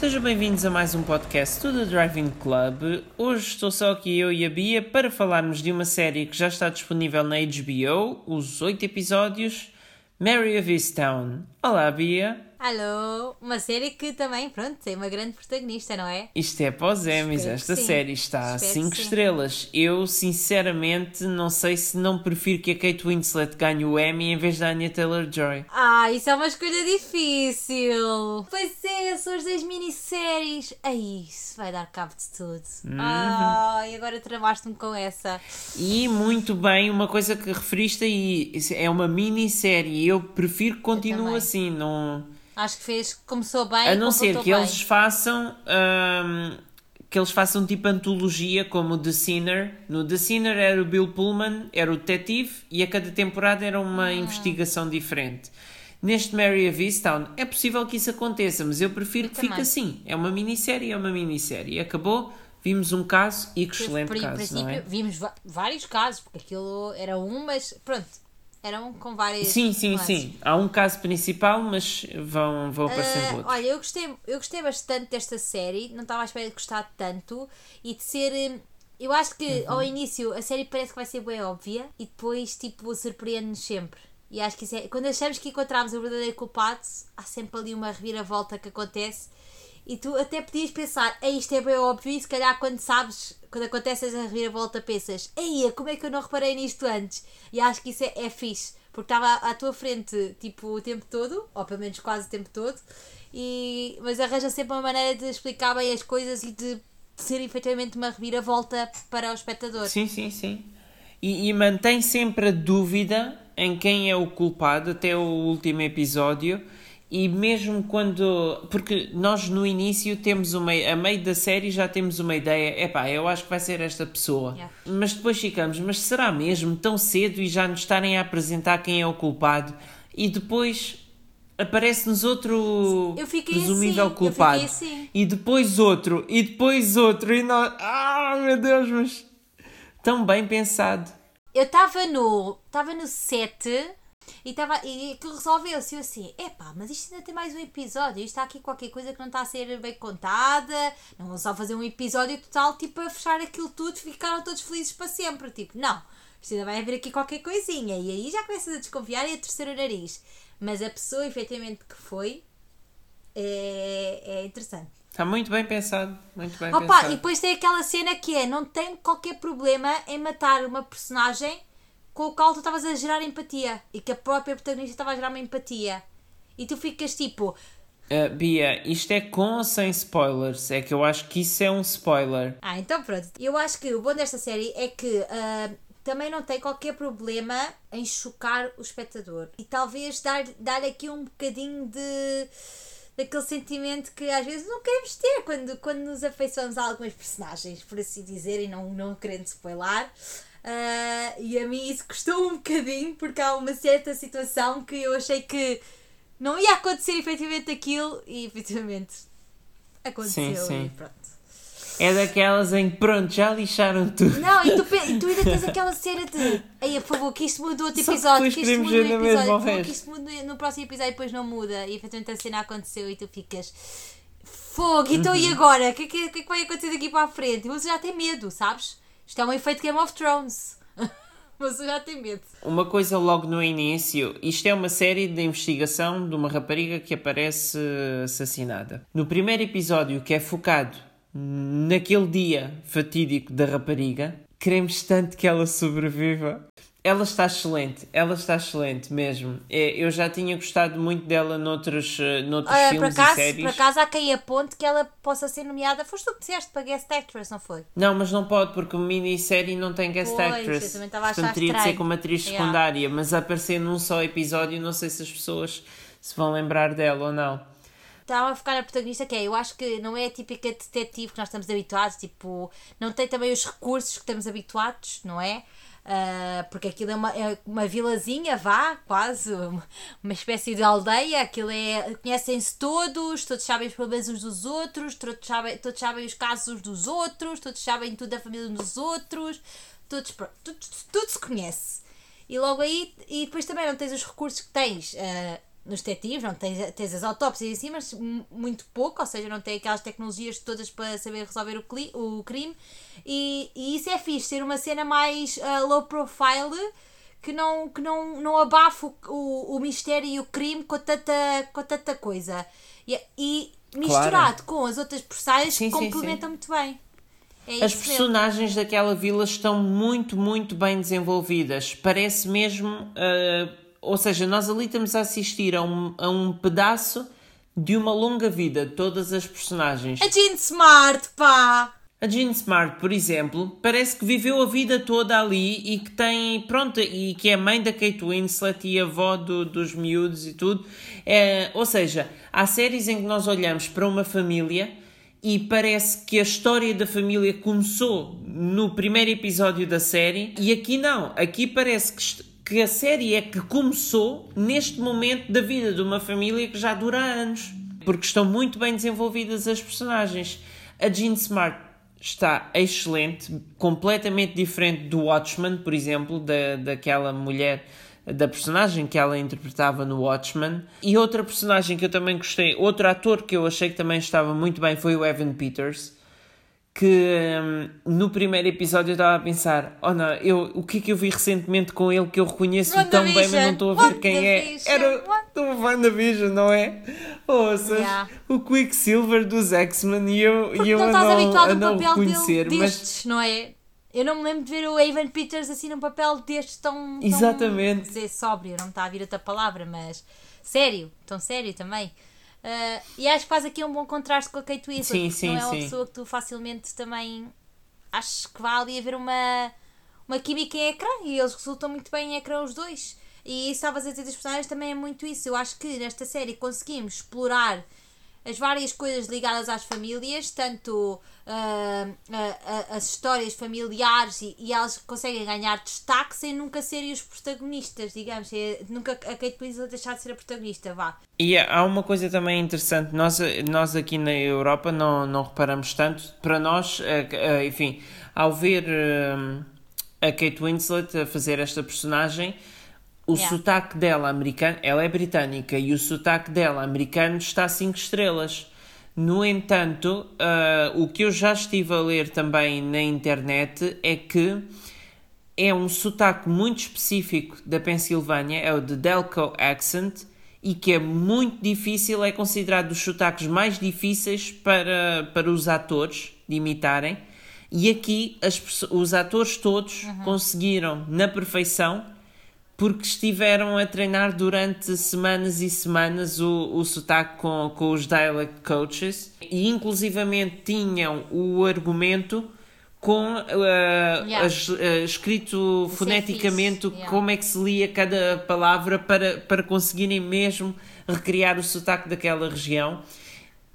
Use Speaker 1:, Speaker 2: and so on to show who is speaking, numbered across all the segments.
Speaker 1: Sejam bem-vindos a mais um podcast do The Driving Club. Hoje estou só aqui eu e a Bia para falarmos de uma série que já está disponível na HBO, os oito episódios, Mary of Easttown. Olá, Bia.
Speaker 2: Alô, uma série que também, pronto, tem uma grande protagonista, não é?
Speaker 1: Isto é os Emmys, esta série está a
Speaker 2: Espero
Speaker 1: 5
Speaker 2: que sim.
Speaker 1: estrelas. Eu, sinceramente, não sei se não prefiro que a Kate Winslet ganhe o Emmy em vez da Anya Taylor-Joy.
Speaker 2: Ah, isso é uma escolha difícil. Pois é, são as das minisséries. Ai, isso vai dar cabo de tudo.
Speaker 1: Uhum.
Speaker 2: Ai, agora tramaste-me com essa.
Speaker 1: E muito bem, uma coisa que referiste aí, é uma minissérie. Eu prefiro que continue assim, não...
Speaker 2: Acho que fez, começou bem.
Speaker 1: A não ser que
Speaker 2: bem.
Speaker 1: eles façam hum, que eles façam tipo antologia como o The Sinner. No The Sinner era o Bill Pullman, era o detetive e a cada temporada era uma
Speaker 2: Ah.
Speaker 1: investigação diferente. Neste Mary of Easttown é possível que isso aconteça, mas eu prefiro
Speaker 2: Eu
Speaker 1: que fique
Speaker 2: também.
Speaker 1: assim. É uma minissérie, é uma minissérie. Acabou, vimos um caso e que excelente
Speaker 2: Por-
Speaker 1: caso, não é?
Speaker 2: vimos vários casos, porque aquilo era um, mas pronto, eram com várias.
Speaker 1: Sim, sim,
Speaker 2: nuances.
Speaker 1: sim. Há um caso principal, mas vão, vão aparecendo
Speaker 2: Ah,
Speaker 1: outros.
Speaker 2: olha, eu gostei, eu gostei bastante desta série, não estava à espera de gostar tanto e de ser. hum, Eu acho que
Speaker 1: Uhum.
Speaker 2: ao início a série parece que vai ser bem óbvia e depois, tipo, surpreende-nos sempre. E acho que isso é. Quando achamos que encontramos o verdadeiro culpado, há sempre ali uma reviravolta que acontece e tu até podias pensar, ei, isto é bem óbvio, e se calhar quando sabes, quando acontece essa reviravolta, pensas, ei, como é que eu não reparei nisto antes? E acho que isso é, é fixe, porque estava à tua frente, tipo, o tempo todo, ou pelo menos quase o tempo todo, e, mas arranja sempre uma maneira de explicar bem as coisas e de ser efetivamente uma reviravolta para o espectador.
Speaker 1: Sim, sim, sim. E, e mantém sempre a dúvida em quem é o culpado até o último episódio. E mesmo quando. Porque nós no início temos uma. A meio da série já temos uma ideia. Epá, eu acho que vai ser esta pessoa.
Speaker 2: Yeah.
Speaker 1: Mas depois ficamos. Mas será mesmo tão cedo e já nos estarem a apresentar quem é o culpado? E depois. Aparece-nos outro presumível
Speaker 2: assim, eu
Speaker 1: culpado.
Speaker 2: assim.
Speaker 1: E depois outro, e depois outro, e nós. Ah, meu Deus, mas. Tão bem pensado.
Speaker 2: Eu estava no. Estava no 7 e estava. E aquilo resolveu-se. Eu assim, epá, mas isto ainda tem mais um episódio. Isto está aqui qualquer coisa que não está a ser bem contada. Não vão só fazer um episódio total, tipo, a fechar aquilo tudo, ficaram todos felizes para sempre. Tipo, não. Isto ainda vai haver aqui qualquer coisinha. E aí já começas a desconfiar e a torcer o nariz. Mas a pessoa, efetivamente, que foi. É, é interessante.
Speaker 1: Está muito bem pensado. Muito bem
Speaker 2: Opa,
Speaker 1: pensado.
Speaker 2: e depois tem aquela cena que é: não tem qualquer problema em matar uma personagem com o qual tu estavas a gerar empatia e que a própria protagonista estava a gerar uma empatia. E tu ficas tipo,
Speaker 1: Ah, Bia, isto é com ou sem spoilers? É que eu acho que isso é um spoiler.
Speaker 2: ah, então pronto. Eu acho que o bom desta série é que ah, também não tem qualquer problema em chocar o espectador e talvez dar, dar aqui um bocadinho de. daquele sentimento que às vezes não queremos ter quando, quando nos afeiçoamos a algumas personagens, por assim dizer, e não, não querendo spoiler. Ah, e a mim isso custou um bocadinho porque há uma certa situação que eu achei que não ia acontecer efetivamente aquilo e efetivamente aconteceu
Speaker 1: Sim, sim.
Speaker 2: e pronto.
Speaker 1: É daquelas em que, pronto, já lixaram tudo.
Speaker 2: Não, e tu, e tu ainda tens aquela cena de Ei, por favor, que isto mude outro episódio, que isto mude no episódio, por favor, que isto mude no próximo episódio e depois não muda. E efetivamente a cena aconteceu e tu ficas Fogo, então
Speaker 1: Uhum.
Speaker 2: e agora? O que, é que, é que vai acontecer daqui para a frente? Mas já tem medo, sabes? Isto é um efeito Game of Thrones. Mas já tem medo.
Speaker 1: Uma coisa logo no início, isto é uma série de investigação de uma rapariga que aparece assassinada. No primeiro episódio, que é focado naquele dia fatídico da rapariga, queremos tanto que ela sobreviva. Ela está excelente, ela está excelente mesmo. É, eu já tinha gostado muito dela noutros, eh, noutros
Speaker 2: por,
Speaker 1: filmes e
Speaker 2: acaso,
Speaker 1: séries.
Speaker 2: por acaso há quem aponte que ela possa ser nomeada. Foste tu que disseste para Guest Actress, não foi?
Speaker 1: Não, mas não pode, porque uma minissérie não tem guest
Speaker 2: Pois,
Speaker 1: actress.
Speaker 2: eu também estava a
Speaker 1: Portanto,
Speaker 2: achar
Speaker 1: teria de ser como atriz
Speaker 2: Yeah.
Speaker 1: secundária, mas a aparecer num só episódio, não sei se as pessoas se vão lembrar dela ou não.
Speaker 2: estava a focar na protagonista que é, eu acho que não é a típica detetive que nós estamos habituados, tipo, não tem também os recursos que estamos habituados, não é? Ah, porque aquilo é uma, é uma vilazinha, vá, quase, uma- espécie de aldeia, aquilo é, conhecem-se todos, todos sabem os problemas uns dos outros, todos sabem, todos sabem os casos dos outros, todos sabem tudo da família dos outros, todos, pronto, tudo, tudo se conhece. E logo aí, e depois também não tens os recursos que tens ah, nos detetives, não tens, tens as autópsias em si, mas muito pouco, ou seja, não tem aquelas tecnologias todas para saber resolver o, cli, o crime. E, e isso é fixe, ser uma cena mais uh, low profile que não, que não, não abafa o, o, o mistério e o crime com tanta, com tanta coisa. E, e misturado claro. com as outras personagens que complementam sim, sim. muito bem.
Speaker 1: É as personagens mesmo. daquela vila estão muito, muito bem desenvolvidas. Parece mesmo. Uh, ou seja, nós ali estamos a assistir a um, a um pedaço de uma longa vida de todas as personagens.
Speaker 2: A Jean Smart, pá!
Speaker 1: A Jean Smart, por exemplo, parece que viveu a vida toda ali e que tem, pronto, e que é mãe da Kate Winslet e avó do, dos miúdos e tudo. É, ou seja, há séries em que nós olhamos para uma família e parece que a história da família começou no primeiro episódio da série e aqui não. Aqui parece que, que a série é que começou neste momento da vida de uma família que já dura anos. Porque estão muito bem desenvolvidas as personagens. A Jean Smart está excelente, completamente diferente do Watchman, por exemplo, da, daquela mulher da personagem que ela interpretava no Watchmen. E outra personagem que eu também gostei, outro ator que eu achei que também estava muito bem foi o Evan Peters. Que hum, no primeiro episódio eu estava a pensar: oh não, eu, o que é que eu vi recentemente com ele que eu reconheço tão bem, mas não estou a ver quem é? Era do WandaVision, não é? Ouças, yeah. o Quicksilver dos X-Men e eu, e eu não
Speaker 2: estás habituado a não reconhecer, dele, destes, mas não é? Eu não me lembro de ver o Evan Peters assim num papel deste tão.
Speaker 1: Exatamente.
Speaker 2: Tão, dizer sóbrio, não está a vir outra palavra, mas sério, tão sério também. Uh, e acho que faz aqui um bom contraste com a Kate Winslet. Sim, sim, não é uma sim. pessoa que tu facilmente também. Acho que vai ali haver uma, uma química em ecrã e eles resultam muito bem em ecrã os dois. E estavas a dizer dos personagens também é muito isso. Eu acho que nesta série conseguimos explorar as várias coisas ligadas às famílias, tanto uh, uh, as histórias familiares e, e, elas conseguem ganhar destaque sem nunca serem os protagonistas, digamos, é, nunca a Kate Winslet deixar de ser a protagonista, vá.
Speaker 1: E há uma coisa também interessante, nós, nós aqui na Europa não, não reparamos tanto, para nós, enfim, ao ver a Kate Winslet a fazer esta personagem, o yeah. sotaque dela americano, ela é britânica e o sotaque dela americano está a 5 estrelas. No entanto, uh, o que eu já estive a ler também na internet é que é um sotaque muito específico da Pensilvânia, é o de Delco Accent, e que é muito difícil, é considerado dos sotaques mais difíceis para, para os atores de imitarem. E aqui as, os atores todos uhum. conseguiram, na perfeição, porque estiveram a treinar durante semanas e semanas o, o sotaque com, com os dialect coaches e inclusivamente tinham o argumento com uh, yeah. as, uh, escrito Isso foneticamente é yeah. como é que se lia cada palavra para, para conseguirem mesmo recriar o sotaque daquela região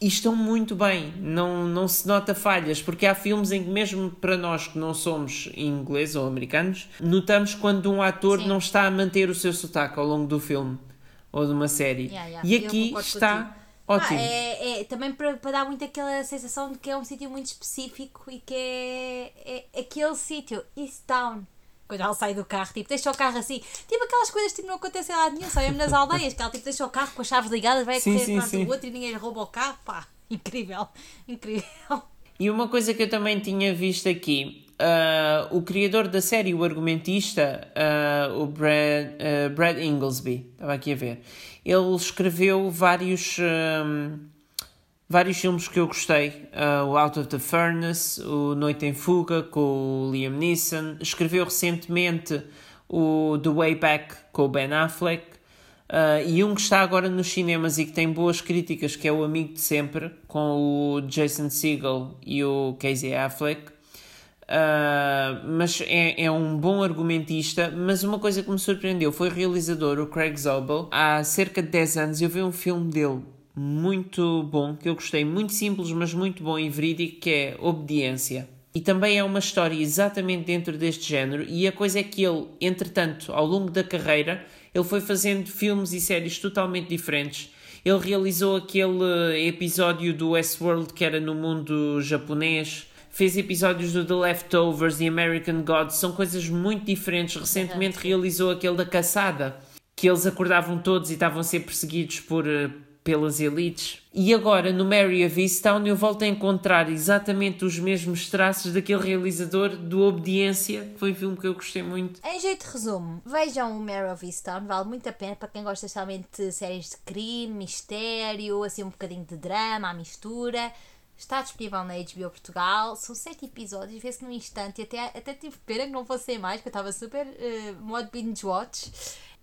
Speaker 1: e estão muito bem, não, não se nota falhas, porque há filmes em que, mesmo para nós que não somos ingleses ou americanos, notamos quando um ator Sim. não está a manter o seu sotaque ao longo do filme ou de uma série. Yeah, yeah. E aqui está ótimo.
Speaker 2: Ah, é, é, também para, para dar muito aquela sensação de que é um sítio muito específico e que é, é aquele sítio, East Town quando ela sai do carro, tipo, deixa o carro assim. Tipo aquelas coisas que tipo, não acontecem lá nenhum, só mesmo nas aldeias, que ela tipo, deixa o carro com as chaves ligadas, vai sim, correr atrás do outro e ninguém rouba o carro. Pá, incrível, incrível.
Speaker 1: E uma coisa que eu também tinha visto aqui, uh, o criador da série, o argumentista, uh, o Brad, uh, Brad Inglesby, estava aqui a ver, ele escreveu vários vários filmes que eu gostei. Uh, o Out of the Furnace, o Noite em Fuga com o Liam Neeson. Escreveu recentemente o The Way Back com o Ben Affleck. Uh, e um que está agora nos cinemas e que tem boas críticas, que é o Amigo de Sempre, com o Jason Segel e o Casey Affleck. Uh, mas é, é um bom argumentista. Mas uma coisa que me surpreendeu foi o realizador, o Craig Zobel. Há cerca de 10 anos eu vi um filme dele muito bom, que eu gostei, muito simples, mas muito bom e verídico, que é Obediência. E também é uma história exatamente dentro deste género, e a coisa é que ele, entretanto, ao longo da carreira, ele foi fazendo filmes e séries totalmente diferentes. Ele realizou aquele episódio do Westworld que era no mundo japonês, fez episódios do The Leftovers e American Gods, são coisas muito diferentes. Recentemente realizou aquele da Caçada, que eles acordavam todos e estavam a ser perseguidos por, eh, pelas elites. E agora, no Mary of Easttown, eu volto a encontrar exatamente os mesmos traços daquele realizador do Obediência, que foi um filme que eu gostei muito.
Speaker 2: Em jeito de resumo, vejam o Mary of Easttown, vale muito a pena para quem gosta especialmente de séries de crime, mistério, assim um bocadinho de drama, a mistura. Está disponível na HBO Portugal. São sete episódios, vê-se num instante. Até, até tive pena que não fossem mais, que eu estava super uh, modo binge-watch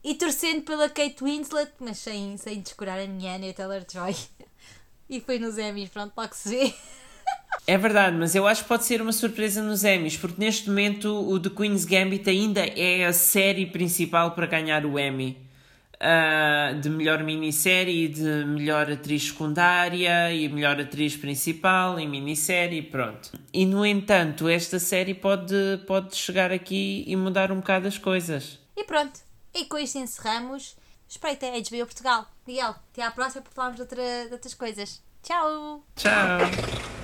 Speaker 2: e torcendo pela Kate Winslet, mas sem, sem descurar a minha e o Taylor-Joy. E foi nos Emmys, pronto, logo se vê.
Speaker 1: É verdade, mas eu acho que pode ser uma surpresa nos Emmys, porque neste momento o The Queen's Gambit ainda é a série principal para ganhar o Emmy. Uh, de melhor minissérie, de melhor atriz secundária e melhor atriz principal em minissérie, pronto. E no entanto, esta série pode, pode chegar aqui e mudar um bocado as coisas.
Speaker 2: E pronto, e com isto encerramos. Espreita a HBO Portugal. Miguel, até à próxima para falarmos de, outra, de outras coisas. Tchau!
Speaker 1: Tchau!